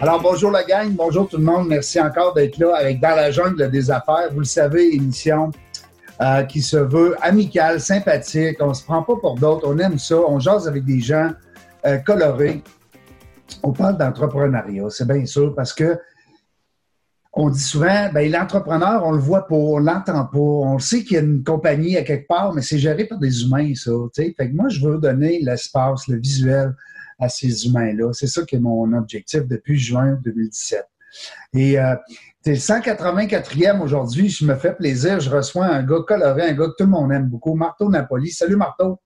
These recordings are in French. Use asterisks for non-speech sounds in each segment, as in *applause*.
Alors, bonjour la gang, bonjour tout le monde. Merci encore d'être là avec Dans la jungle des affaires. Vous le savez, émission euh, qui se veut amicale, sympathique. On se prend pas pour d'autres. On aime ça. On jase avec des gens euh, colorés. On parle d'entrepreneuriat, c'est bien sûr, parce que on dit souvent, ben, l'entrepreneur, on le voit pas, on l'entend pas, on sait qu'il y a une compagnie à quelque part, mais c'est géré par des humains, ça. Fait que moi, je veux donner l'espace, le visuel, à ces humains-là. C'est ça qui est mon objectif depuis juin 2017. Et euh, tu es le 184e aujourd'hui. Je me fais plaisir. Je reçois un gars coloré, un gars que tout le monde aime beaucoup, Marteau Napoli. Salut, Marteau.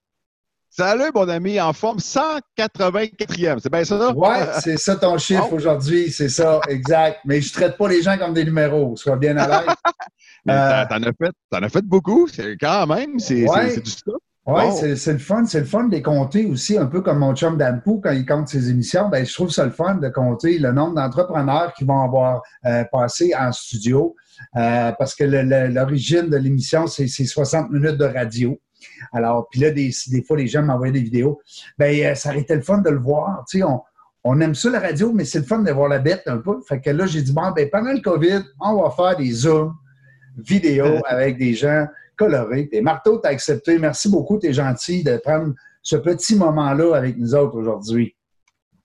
Salut, mon ami, en forme 184e. C'est bien ça? Oui, c'est ça ton chiffre aujourd'hui. C'est ça, exact. Mais je ne traite pas les gens comme des numéros. Sois bien à l'aise. *laughs* euh, T'en as, fait, as fait beaucoup. Quand même, c'est du stuff. Oui, c'est le fun. C'est le fun de les compter aussi, un peu comme mon chum Dampou, quand il compte ses émissions. Ben, je trouve ça le fun de compter le nombre d'entrepreneurs qui vont avoir euh, passé en studio. Euh, parce que l'origine de l'émission, c'est 60 minutes de radio. Alors, puis là, des, des fois, les gens m'envoyaient des vidéos. Ben, euh, ça aurait été le fun de le voir. Tu sais, on, on aime ça la radio, mais c'est le fun de voir la bête un peu. Fait que là, j'ai dit, bon, ben, pendant le COVID, on va faire des Zooms vidéo *laughs* avec des gens coloré. Et Marteau, tu as accepté. Merci beaucoup. Tu es gentil de prendre ce petit moment-là avec nous autres aujourd'hui.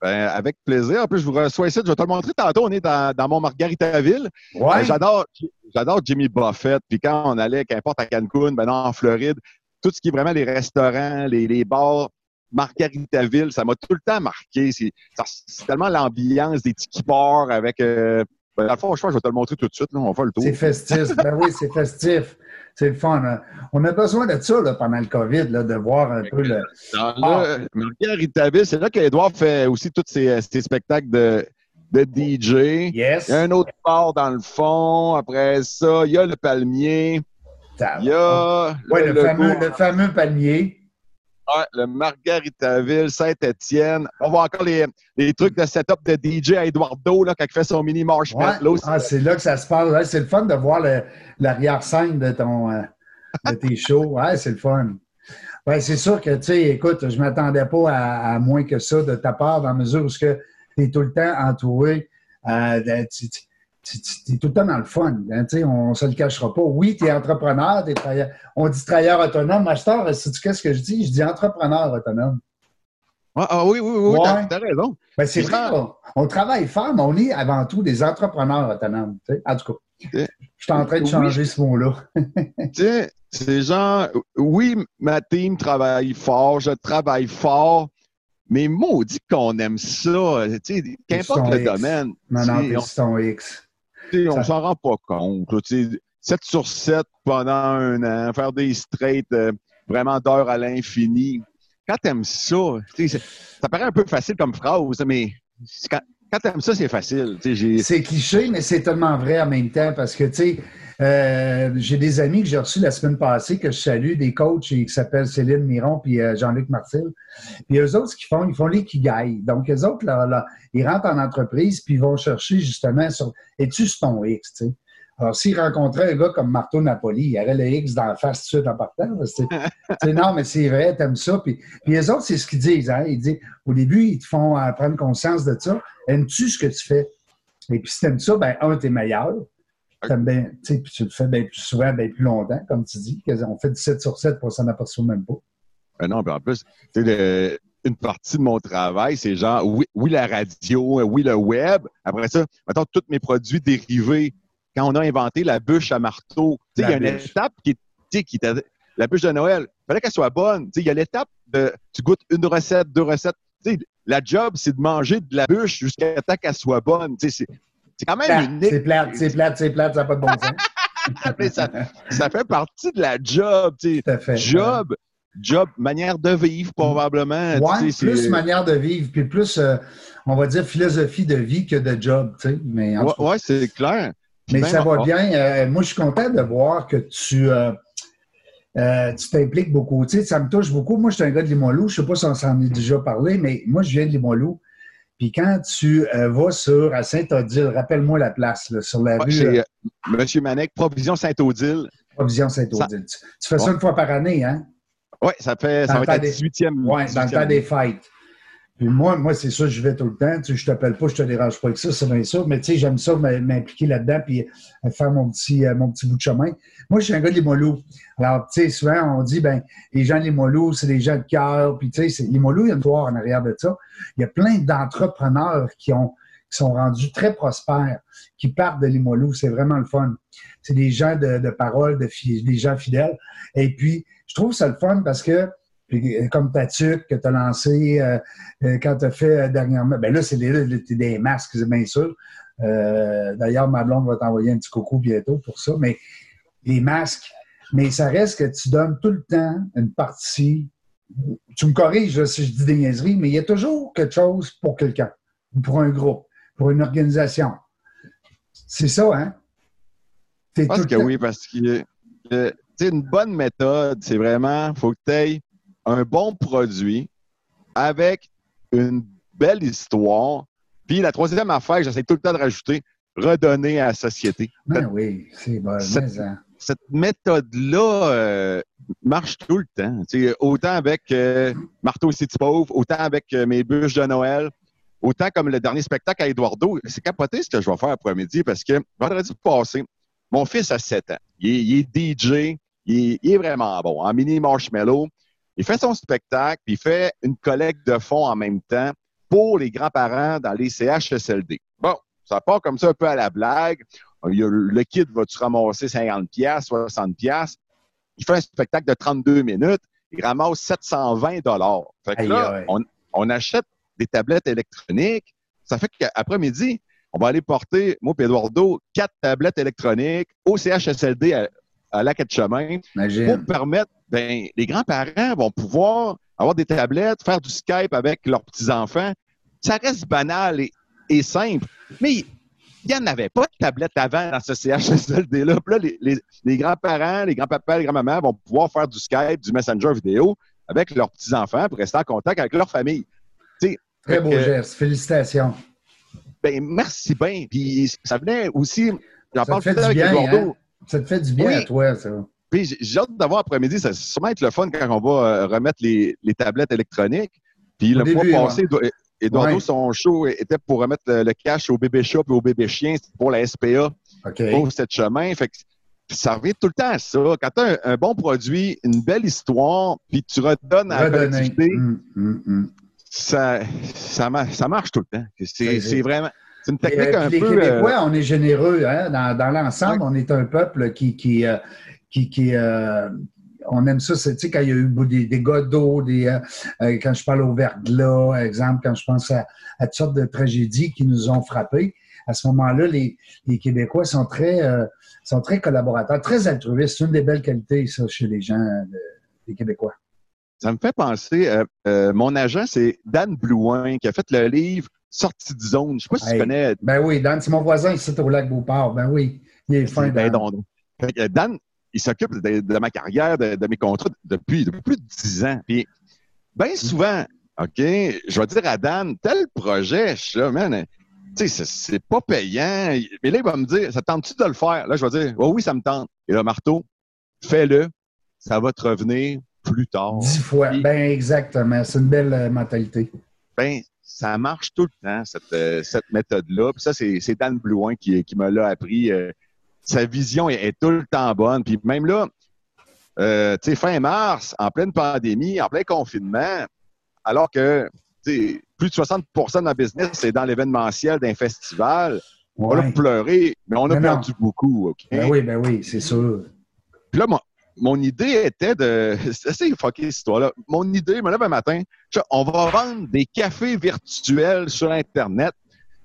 Ben, avec plaisir. En plus, je vous reçois ici. Je vais te le montrer tantôt. On est dans, dans mon Margaritaville. Ouais. Ben, j'adore, j'adore Jimmy Buffett. Puis quand on allait, qu'importe à Cancun, ben non, en Floride, tout ce qui est vraiment les restaurants, les, les bars, Margaritaville, ça m'a tout le temps marqué. C'est, tellement l'ambiance des tiki bars avec. Euh, ben, dans le fond, je pense que je vais te le montrer tout de suite. Là. On va faire le tour. C'est festif. ben oui, c'est festif. C'est le fun. Hein. On a besoin de ça là, pendant le COVID, là, de voir un peu le. Ah. Marguerite c'est là qu'Edouard fait aussi tous ses, ses spectacles de, de DJ. Yes. Il y a un autre bar dans le fond. Après ça, il y a le palmier. Il y a. Le, le, fameux, le fameux. Ouais, le Margaritaville, Saint-Étienne. On voit encore les, les, trucs de setup de DJ à Eduardo là, quand il fait son mini marshmallow. Ouais. Ah, c'est là que ça se passe. c'est le fun de voir l'arrière-scène de, ton, euh, de tes *laughs* shows. Ouais, c'est le fun. Ouais, c'est sûr que, tu sais, écoute, je ne m'attendais pas à, à, moins que ça de ta part, dans la mesure où tu es tout le temps entouré. Euh, de, tu, tu es tout le temps dans le fun. Hein, on ne se le cachera pas. Oui, tu es entrepreneur, es travailleur. on dit travailleur autonome. Master, sais-tu qu'est-ce que je dis? Je dis entrepreneur autonome. Ah, ah oui, oui, oui, ouais. tu as, raison. Ben, c'est vrai, on, on, travaille fort, mais on est avant tout des entrepreneurs autonomes. En tout cas, je suis en train de changer oui. ce mot-là. c'est genre, oui, ma team travaille fort, je travaille fort, mais maudit qu'on aime ça. Qu'importe le X. domaine. Non, non, son X. T'sais, on s'en rend pas compte. Là, 7 sur 7 pendant un an, faire des straight euh, vraiment d'heures à l'infini. Quand t'aimes ça, ça paraît un peu facile comme phrase, mais quand, quand t'aimes ça, c'est facile. C'est cliché, mais c'est tellement vrai en même temps parce que, tu sais, euh, j'ai des amis que j'ai reçus la semaine passée que je salue, des coachs qui s'appellent Céline Miron puis euh, Jean-Luc Martil. Puis eux autres, ce qu'ils font, ils font les kigai. Donc, eux autres, là, là, ils rentrent en entreprise puis ils vont chercher justement sur es-tu ton X, tu sais? Alors, s'ils rencontraient un gars comme Marteau Napoli, il y aurait le X dans la face tout de suite en partant. *laughs* C'est, non, mais c'est vrai, t'aimes ça. Puis, puis les autres, c'est ce qu'ils disent. Hein? Ils disent, au début, ils te font euh, prendre conscience de ça. Aimes-tu ce que tu fais? Et puis, si t'aimes ça, ben un, t'es meilleur. T'aimes bien, puis tu le fais bien plus souvent, bien plus longtemps, comme tu dis. On fait du 7 sur 7 pour s'en aperçoit même pas. Ben non, puis en plus, tu sais, une partie de mon travail, c'est genre, oui, oui, la radio, oui, le web. Après ça, mettons, tous mes produits dérivés. Quand on a inventé la bûche à marteau, il y a une étape qui est, qui était, la bûche de Noël, il fallait qu'elle soit bonne. Il y a l'étape de, tu goûtes une recette, deux recettes. T'sais, la job, c'est de manger de la bûche jusqu'à temps qu'elle soit bonne. C'est quand même plate, unique. C'est plate, c'est plate, c'est plate, ça n'a pas de bon sens. *laughs* Mais ça, ça, fait partie de la job. Fait, job, ouais. job, manière de vivre, probablement. Oui, plus manière de vivre, puis plus, euh, on va dire, philosophie de vie que de job. Mais oui, ouais, c'est clair. Mais ça va bien. Euh, moi, je suis content de voir que tu euh, euh, tu t'impliques beaucoup. Tu sais, ça me touche beaucoup. Moi, je suis un gars de Limoilou. Je ne sais pas si on s'en est déjà parlé, mais moi, je viens de Limoilou. Puis quand tu vas sur à Saint-Odile, rappelle-moi la place, là, sur la rue. Euh, Monsieur Manek, Provision Saint-Odile. Provision Saint-Odile. Tu, tu, fais ça une fois par année, hein? Oui, ça fait ça va être la 18e. Oui, dans le temps des fêtes. Puis moi, moi c'est ça, je vais tout le temps. Tu sais, je t'appelle pas, je te dérange pas avec ça, c'est bien ça. Mais tu sais, j'aime ça m'impliquer là-dedans puis euh, faire mon petit, euh, mon petit bout de chemin. Moi, je suis un gars de Limoilou. Alors, tu sais, souvent, on dit, ben, les gens de Limoilou, c'est des gens de cœur. Puis, tu sais, Limoilou, il y a une histoire en arrière de ça. Il y a plein d'entrepreneurs qui ont qui sont rendus très prospères, qui partent de Limoilou. C'est vraiment le fun. C'est des gens de, de parole, de des gens fidèles. Et puis, je trouve ça le fun parce que, comme Tatuc que tu as lancé euh, euh, quand tu as fait euh, dernièrement, ben là, c'est des, des masques, bien sûr. D'ailleurs, ma blonde va t'envoyer un petit coucou bientôt pour ça. Mais les masques, mais ça reste que tu donnes tout le temps une partie. Tu me corriges si je dis des niaiseries, mais il y a toujours quelque chose pour quelqu'un ou pour un groupe pour une organisation. C'est ça, hein? Je pense que oui, parce que c'est une bonne méthode, c'est vraiment, il faut que tu aies un bon produit avec une belle histoire. Puis la troisième affaire, j'essaie tout le temps de rajouter, redonner à la société. Ben oui, c'est bon. Cette, cette méthode-là euh, marche tout le temps. autant avec euh, Marteau et City Pauvre, autant avec euh, mes bûches de Noël, Autant comme le dernier spectacle à Eduardo, c'est capoté ce que je vais faire après-midi parce que vendredi passé, mon fils a 7 ans. Il est, DJ, il est, vraiment bon. En mini marshmallow, il fait son spectacle, puis il fait une collecte de fonds en même temps pour les grands-parents dans les CHSLD. Bon, ça part comme ça un peu à la blague. le kit va-tu ramasser 50 pièces, 60 pièces Il fait un spectacle de 32 minutes, il ramasse 720 dollars. Fait que là, on, on achète des tablettes électroniques. Ça fait qu'après-midi, on va aller porter, moi et Eduardo, quatre tablettes électroniques au CHSLD à, à Lac de Chemin pour permettre, ben, les grands-parents vont pouvoir avoir des tablettes, faire du Skype avec leurs petits-enfants. Ça reste banal et, simple, mais il n'y en avait pas de tablettes avant dans ce CHSLD-là. Là, les, les grands-parents, les grands-papas, les grands-mamans vont pouvoir faire du Skype, du Messenger vidéo avec leurs petits-enfants pour rester en contact avec leur famille. Très beau geste. Félicitations. Ben, merci bien. Puis ça venait aussi. J'en parle fait avec bien, hein? Ça te fait du bien à toi, ça. Puis j'ai hâte d'avoir après-midi. Ça va sûrement être le fun quand on va euh, remettre les, les tablettes électroniques. Puis le mois passé, Eduardo, son show était pour remettre le, cash au bébé chat et au bébé chien pour la SPA pour cette chemin. Fait que ça revient tout le temps à ça. Quand tu as un, bon produit, une belle histoire, puis tu redonnes à la collectivité, hum, hum, hum ça, ça, marche tout le temps. C'est vraiment. C'est une technique euh, un les peu. Les Québécois, euh, on est généreux. Hein? Dans, l'ensemble, on est un peuple qui. qui, euh, qui, on aime ça, tu sais, quand il y a eu des, des d'eau, des, quand je parle au verglas, exemple, quand je pense à, toutes sortes de tragédies qui nous ont frappés, à ce moment-là, les, les, Québécois sont très, sont très collaborateurs, très altruistes. C'est une des belles qualités, ça, chez les gens, les Québécois. Ça me fait penser, euh, euh, mon agent, c'est Dan Blouin, qui a fait le livre Sortie de zone. Je sais pas si tu connais. Ben oui, Dan, c'est mon voisin ici au lac Beauport. Ben oui, il est fin. Dan. Dan, il s'occupe de, ma carrière, de, mes contrats depuis, plus de dix ans. Puis, bien souvent, OK, je vais dire à Dan, tel projet, je là, man, tu sais, c'est pas payant. Mais là, il va me dire, ça tente-tu de le faire? Là, je vais dire, oh oui, ça me tente. Et là, marteau, fais-le. Ça va te revenir plus tard. Dix fois. ben exactement. C'est une belle euh, mentalité. Ben, ça marche tout le temps, cette, euh, cette méthode-là. Puis ça, c'est Dan Blouin qui, qui me l'a appris. Euh, sa vision est, tout le temps bonne. Puis même là, tu sais, fin mars, en pleine pandémie, en plein confinement, alors que plus de 60% de ma business, c'est dans l'événementiel d'un festival. On va pleurer, mais on a perdu beaucoup. OK? Ben oui, ben oui, c'est sûr. Puis là, moi, mon idée était de. *laughs* C'est assez fucké cette histoire-là. Mon idée, me lève un matin, on va vendre des cafés virtuels sur Internet.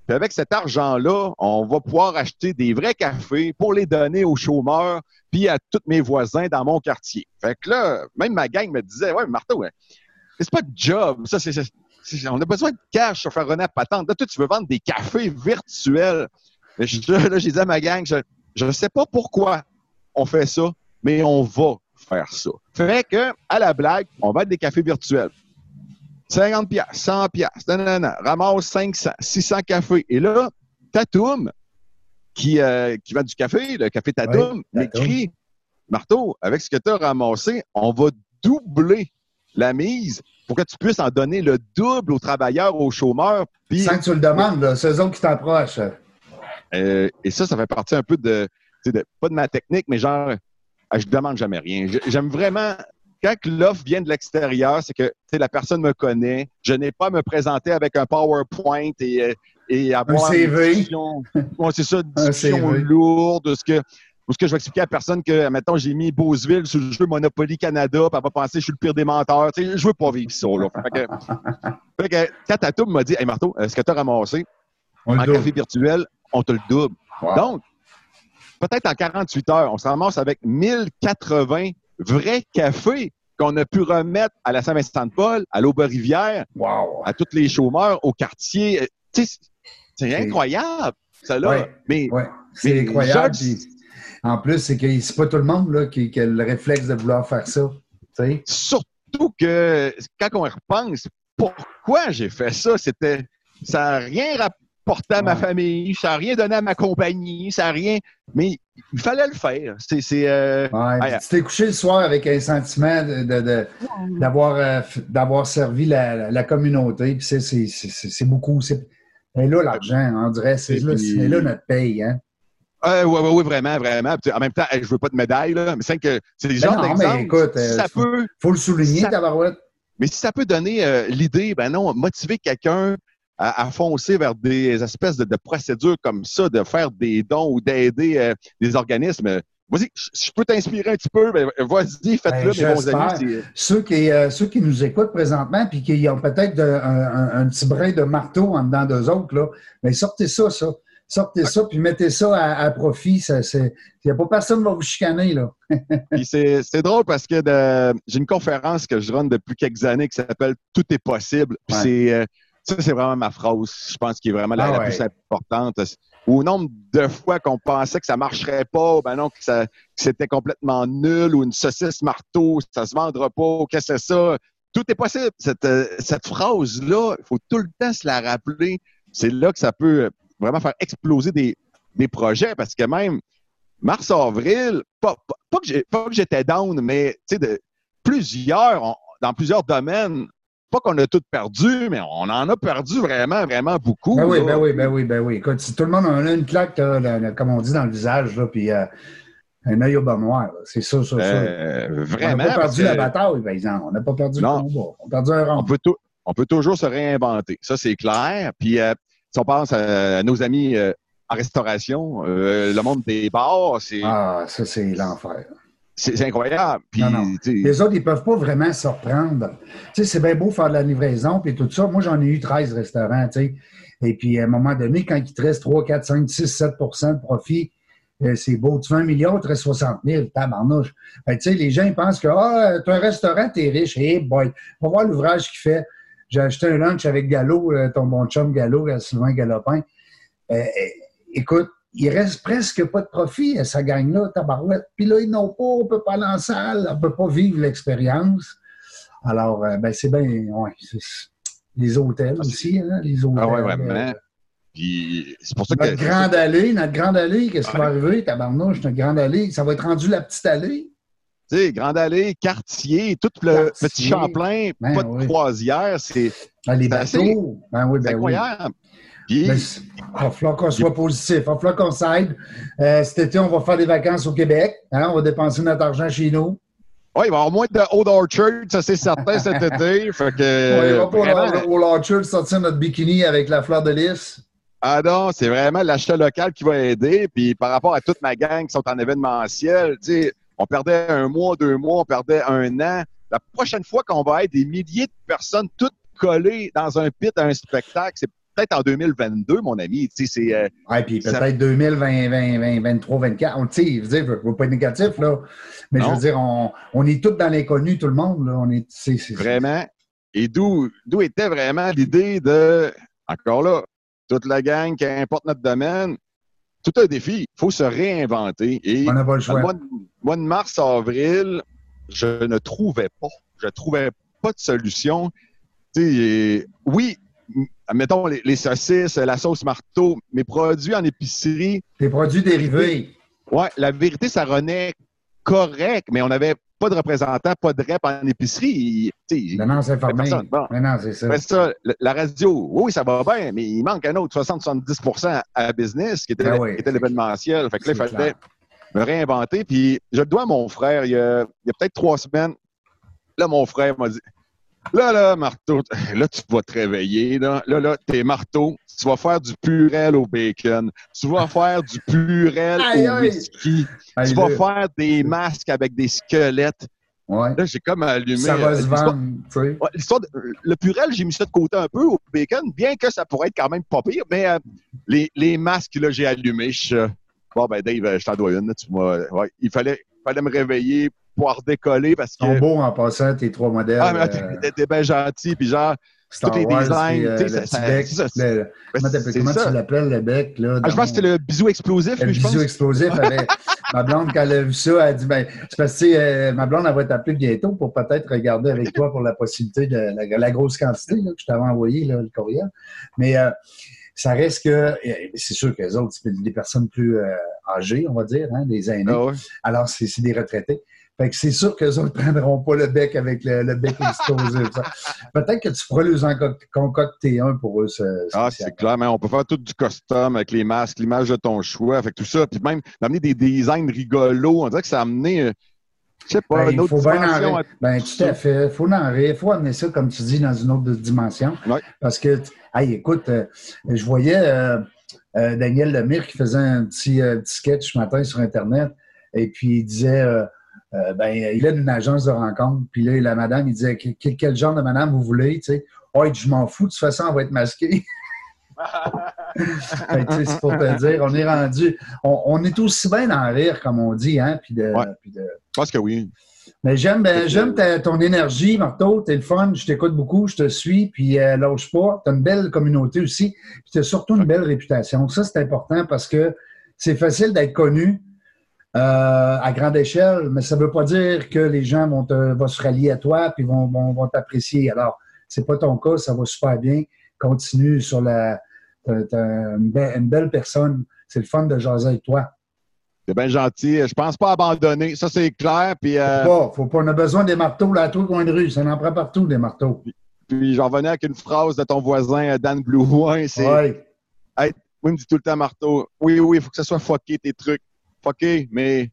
Puis avec cet argent-là, on va pouvoir acheter des vrais cafés pour les donner aux chômeurs puis à tous mes voisins dans mon quartier. Fait que là, même ma gang me disait Ouais, Marteau, c'est pas de job. Ça, c'est, on a besoin de cash sur faire runner patente. Là, toi, tu veux vendre des cafés virtuels. là, j'ai dit à ma gang, je ne sais pas pourquoi on fait ça, mais on va faire ça. Fait que, à la blague, on va être des cafés virtuels. 50 pièces, 100 pièces, ramasse 500, 600 cafés. Et là, Tatoum, qui, euh, qui vend du café, le café Tatoum, m'écrit, Marteau, avec ce que tu as ramassé, on va doubler la mise pour que tu puisses en donner le double aux travailleurs, aux chômeurs. Puis, Sans que tu le demandes, c'est eux autres qui t'approchent. Euh, et ça, ça fait partie un peu de, de, pas de ma technique, mais genre, ah, je demande jamais rien. J'aime vraiment, quand l'offre vient de l'extérieur, c'est que la personne me connaît. Je n'ai pas à me présenter avec un PowerPoint et, euh, et avoir un CV. c'est ça, une discussion lourde. Ce que, ou ce que je vais expliquer à personne que, mettons, j'ai mis Beauceville sur le jeu Monopoly Canada, puis elle va penser que je suis le pire des menteurs. Tu sais, je veux pas vivre ça, là. Fait que, *laughs* fait que quand Tatou m'a dit, Hey Marteau, est-ce que tu as ramassé en café virtuel? On te le double. Donc, peut-être en 48 heures, on se ramasse avec 1080 vrais cafés qu'on a pu remettre à la Saint-Vincent-de-Paul, à l'Aube-Rivière, à tous les chômeurs, au quartier. C'est incroyable, ça là. mais, c'est incroyable. en plus, c'est que c'est pas tout le monde là, qui, a le réflexe de vouloir faire ça. Surtout que quand on repense, pourquoi j'ai fait ça? C'était. Ça n'a rien rapporté à ma famille, ça n'a rien donné à ma compagnie, ça n'a rien. Mais il fallait le faire. C'est, euh, tu t'es couché le soir avec un sentiment de, d'avoir, euh, d'avoir servi la, communauté. c'est, c'est, beaucoup. C'est, là l'argent, on dirait. C'est, là, là, notre paye. Hein? Euh, oui, oui, oui, vraiment, vraiment. En même temps, je ne veux pas de médaille, là, mais c'est que c'est des ben gens d'exemple. Si ça peut, faut le souligner, ça, Tabarouette. Mais si ça peut donner euh, l'idée, ben non, motiver quelqu'un à, foncer vers des espèces de, procédures comme ça, de faire des dons ou d'aider euh, des organismes. Vas-y, je peux t'inspirer un petit peu, vas-y, faites-le, ben, mes bons amis. Ceux qui, ceux qui nous écoutent présentement, puis qui ont peut-être un, un, petit brin de marteau en dedans d'eux autres, là, mais sortez ça, ça sortez ça, puis mettez ça à, profit. Il n'y a pas personne qui va vous chicaner. là. *laughs* c'est drôle parce que j'ai une conférence que je run depuis quelques années qui s'appelle Tout est possible. c'est euh, ça, c'est vraiment ma phrase, je pense, qui est vraiment la, ah plus importante. Au nombre de fois qu'on pensait que ça marcherait pas, ben non, que, c'était complètement nul, ou une saucisse marteau, ça se vendra pas, qu'est-ce que c'est ça? Tout est possible. Cette, euh, cette phrase-là, il faut tout le temps se la rappeler. C'est là que ça peut vraiment faire exploser des, projets parce que même mars-avril, pas, que j'étais down, mais de, plusieurs, dans plusieurs domaines, pas qu'on a tout perdu, mais on en a perdu vraiment, vraiment beaucoup. Ben oui, ben oui, ben oui, ben oui. Écoute, si tout le monde en a une claque, comme on dit dans le visage, là, puis euh, un œil au bas noir, c'est ça, ça, euh, Vraiment. On n'a pas perdu la bataille, par exemple. On n'a pas perdu le combat. On a perdu un rang. On peut, on peut toujours se réinventer. Ça, c'est clair. Puis, euh, si on pense à, nos amis en restauration, le monde des bars, c'est. Ah, ça, c'est l'enfer. C'est incroyable. Puis, Les autres, ils peuvent pas vraiment se reprendre. c'est bien beau faire de la livraison et tout ça. Moi, j'en ai eu 13 restaurants, Et puis, à un moment donné, quand il te reste 3, 4, 5, 6, 7 de profit, euh, c'est beau. Tu fais un million, il te reste 60 000, tabarnouche. Ben, les gens, ils pensent que, ah, tu as un restaurant, tu es riche. Hey boy, on va voir l'ouvrage qu'il fait. J'ai acheté un lunch avec Gallo, euh, ton bon chum Gallo, Sylvain Galopin. Euh, écoute, il reste presque pas de profit à sa gang-là, tabarouette. Puis là, ils n'ont pas, on ne peut pas aller en salle, on ne peut pas vivre l'expérience. Alors, ben, c'est bien, ouais, les hôtels ah, aussi, hein, les hôtels. Ah ouais, vraiment. Puis c'est pour ça notre Grande allée, notre grande allée, qu'est-ce qui va arriver, tabarnouche, notre grande allée, ça va être rendu la petite allée. Tu sais, Grande Allée, Quartier, tout le petit Champlain, ben pas de croisière, c'est. Ben, les bateaux. Ben oui, ben incroyable. Il va falloir qu'on soit positif. Il va falloir qu'on s'aide. Euh, cet été, on va faire des vacances au Québec. Hein, on va dépenser notre argent chez nous. Oui, il va y avoir moins de Old Orchard, ça c'est certain cet *laughs* été. Fait que, ouais, on va pas au Old Orchard sortir notre bikini avec la fleur de lys. Ah non, c'est vraiment l'achat local qui va aider. Puis par rapport à toute ma gang qui sont en événementiel, tu sais, on perdait un mois, deux mois, on perdait un an. La prochaine fois qu'on va être des milliers de personnes toutes collées dans un pit à un spectacle, c'est peut-être en 2022, mon ami. C'est. Euh, oui, puis peut-être 2020, 2023, 2024. Tu sais, je veux dire, je ne veux pas être négatif, là. Mais je veux dire, on, est tous dans l'inconnu, tout le monde, là. On est, Vraiment. Et d'où était vraiment l'idée de, encore là, toute la gang, qu'importe notre domaine, tout un défi. Il faut se réinventer. Et On n'a pas le choix. Mois, de mars, avril, je ne trouvais pas. Je ne trouvais pas de solution. oui, mettons les, saucisses, la sauce marteau, mes produits en épicerie. Tes produits dérivés. Oui, la vérité, ça renaît correct, mais on avait pas de représentant, pas de rep en épicerie. non, non, c'est formé. Bon. non, c'est ça. ça. La radio, oui, ça va bien, mais il manque un autre 60-70% à business, qui était, ben était l'événementiel. Fait que là, il fallait me réinventer. Puis je le dois à mon frère, il y a, il y a peut-être trois semaines. Là, mon frère m'a dit Là, là, marteau, *laughs* là, tu vas te réveiller. Là, là, là t'es marteau. Tu vas faire du purel au bacon. Tu vas *laughs* faire du purel au whisky. tu vas faire des masques avec des squelettes. Ouais. Là, j'ai comme allumé. Ça va se vendre. le purel, j'ai mis ça de côté un peu au bacon, bien que ça pourrait être quand même pas pire, mais euh, les, les, masques, là, j'ai allumé. Je, bon, ben, Dave, je t'en dois une. tu ouais, il fallait, fallait me réveiller pouvoir décoller parce que. Ils sont beaux en passant, tes trois modèles. Ah, mais euh, t'es bien gentil, puis genre. Star tous les designs, euh, tu sais, ça, bec, ça, le, comment, tu l'appelles, le bec? Là, ah, je pense que c'était le bisou explosif, le je pense. bisou explosif. *laughs* ma blonde, quand elle a vu ça, elle a dit, ben, c'est parce que, euh, ma blonde, elle va t'appeler bientôt pour peut-être regarder avec toi pour la possibilité de la, grosse quantité là, que je t'avais envoyé, là, le courriel. Mais euh, ça reste que, c'est sûr que les autres, c'est des personnes plus euh, âgées, on va dire, hein, des aînés. Ah Alors, c'est des retraités. Fait que c'est sûr qu'eux autres ne *laughs* prendront pas le bec avec le, bec explosif. Peut-être que tu pourrais les en concocter un pour eux. ah, c'est clair, mais on peut faire tout du custom avec les masques, l'image de ton choix, avec tout ça. Puis même d'amener des designs rigolos. On dirait que ça a amené. Euh, je sais pas, ben, une autre dimension. Ben, tout à fait. Il faut en rire. Il faut amener ça, comme tu dis, dans une autre dimension. Parce que, hey, écoute, euh, je voyais euh, Daniel Lemire qui faisait un petit, petit, sketch ce matin sur Internet. Et puis, il disait euh, ben, il est d'une agence de rencontre. Puis là, la madame, il disait quel, genre de madame vous voulez, tu sais? Oh, je m'en fous, de toute façon, on va être masqué. *laughs* c'est pour te dire, on est rendu. On, est aussi bien dans rire, comme on dit, hein. Puis de, Je pense que oui. Mais j'aime ben, j'aime ton énergie, Marteau. T'es le fun. Je t'écoute beaucoup, je te suis, puis euh, lâche pas. T'as une belle communauté aussi. Puis t'as surtout une belle réputation. Ça, c'est important parce que c'est facile d'être connu, euh, à grande échelle, mais ça ne veut pas dire que les gens vont, te, se rallier à toi et vont, vont, t'apprécier. Alors, c'est pas ton cas, ça va super bien. Continue sur la. T'es une, belle personne. C'est le fun de jaser avec toi. C'est bien gentil. Je pense pas abandonner. Ça, c'est clair. Puis, euh... faut, pas, faut pas. On a besoin des marteaux là, à tout coin de rue. Ça en prend partout, des marteaux. Puis, j'en revenais avec une phrase de ton voisin, Dan Blouin. C'est. Ouais. oui, il me dit tout le temps, marteau. Oui, oui, il faut que ça soit fucké tes trucs. OK, mais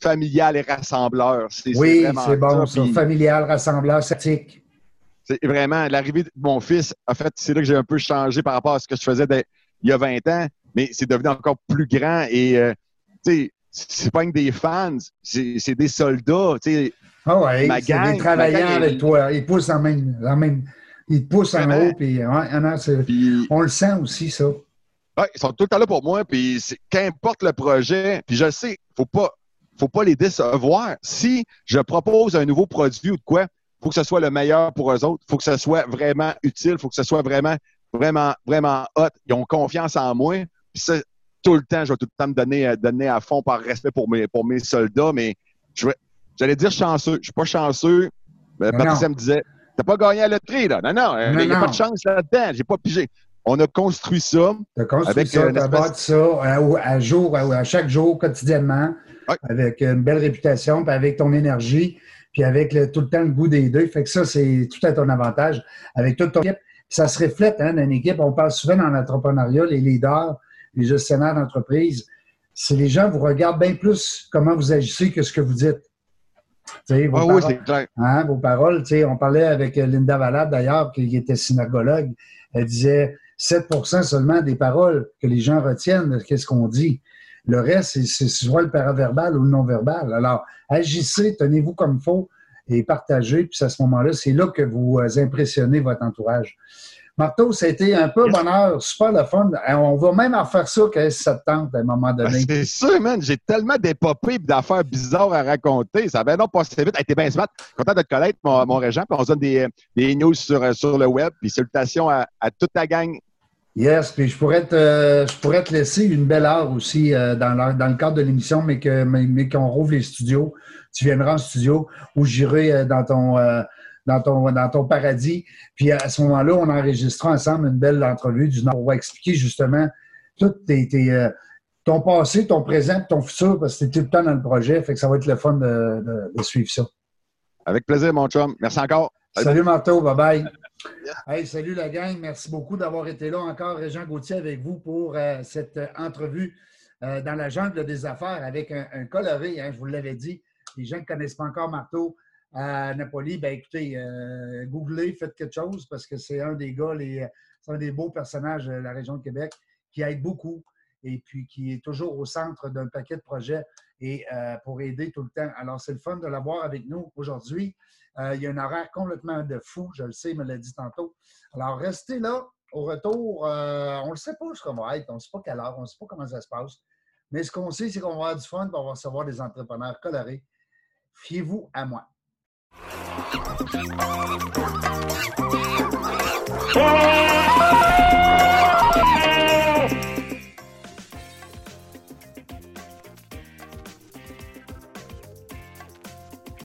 familial et rassembleur. oui, c'est bon, ça. Familial, rassembleur, statique. C'est vraiment l'arrivée de mon fils. En fait, c'est là que j'ai un peu changé par rapport à ce que je faisais il y a 20 ans, mais c'est devenu encore plus grand et, euh, tu sais, c'est pas que des fans, c'est des soldats, tu sais. Ah ouais, c'est des travailleurs avec toi. Ils poussent en même, en même ils poussent en haut, puis, on le sent aussi, ça. Ouais, ils sont tout le temps là pour moi, puis qu'importe le projet, puis je sais, faut pas, faut pas les décevoir. Si je propose un nouveau produit ou de quoi, faut que ce soit le meilleur pour eux autres, faut que ce soit vraiment utile, faut que ce soit vraiment, vraiment, vraiment hot. Ils ont confiance en moi, puis ça, tout le temps, je vais tout le temps me donner, donner à fond par respect pour mes, pour mes soldats, mais je j'allais dire chanceux. Je suis pas chanceux. Patricia me disait, t'as pas gagné à la loterie, là. Non, non, il n'y a pas de chance là-dedans. J'ai pas pigé. On a construit ça. Tu as construit avec ça, tu as ça à, jour, à, chaque jour, quotidiennement, avec une belle réputation, puis avec ton énergie, puis avec tout le temps le goût des deux. Fait que ça, c'est tout à ton avantage avec toute ton équipe. Ça se reflète hein, dans une équipe. On parle souvent dans l'entrepreneuriat, les leaders, les gestionnaires d'entreprise. C'est les gens vous regardent bien plus comment vous agissez que ce que vous dites. Vos, ah paroles, oui, clair. Hein, vos paroles, on parlait avec Linda Valade d'ailleurs, qui était synagogue. Elle disait 7% seulement des paroles que les gens retiennent qu'est-ce qu'on dit. Le reste, c'est soit le paraverbal ou le non-verbal. Alors, agissez, tenez-vous comme il faut et partagez. Puis à ce moment-là, c'est là que vous euh, impressionnez votre entourage. Marteau, ça a été un peu bonheur, super le fun. Euh, on va même en faire ça te tente à un moment ben, donné. c'est sûr, man. J'ai tellement d'épopées et d'affaires bizarres à raconter. Ça va non passer vite. T'es bien smart. Content de te connaître, mon, mon régent. Puis on se donne des, des news sur, euh, sur le web. Puis salutations à, à toute ta gang Yes, puis je pourrais te, je pourrais te laisser une belle heure aussi euh, dans, le, cadre de l'émission, mais que mais, qu'on rouvre les studios. Tu viendras en studio ou j'irai euh, dans ton euh, dans ton dans ton paradis. Puis à ce moment-là, on enregistrera ensemble une belle entrevue du Nord. On va expliquer justement tes ton passé, ton présent, ton futur, parce que tu es tout le temps dans le projet. Fait que ça va être le fun de, suivre ça. Avec plaisir, mon chum. Merci encore. Salut, Marteau. Bye-bye. Hey, salut la gang. Merci beaucoup d'avoir été là encore, Régent Gauthier, avec vous pour euh, cette entrevue euh, dans la jungle des affaires avec un, coloré, hein, je vous l'avais dit. Les gens ne connaissent pas encore Marteau à Napoli, ben écoutez, euh, googlez, faites quelque chose parce que c'est un des gars, c'est un des beaux personnages de la région de Québec qui aide beaucoup et puis qui est toujours au centre d'un paquet de projets et euh, pour aider tout le temps. Alors, c'est le fun de l'avoir avec nous aujourd'hui. Euh, il y a un horaire complètement de fou, je le sais, il me l'a dit tantôt. Alors, restez là. Au retour, on ne sait pas ce qu'on va être, on ne sait pas quelle heure, on ne sait pas comment ça se passe. Mais ce qu'on sait, c'est qu'on va avoir du fun, on va recevoir des entrepreneurs colorés. Fiez-vous à moi.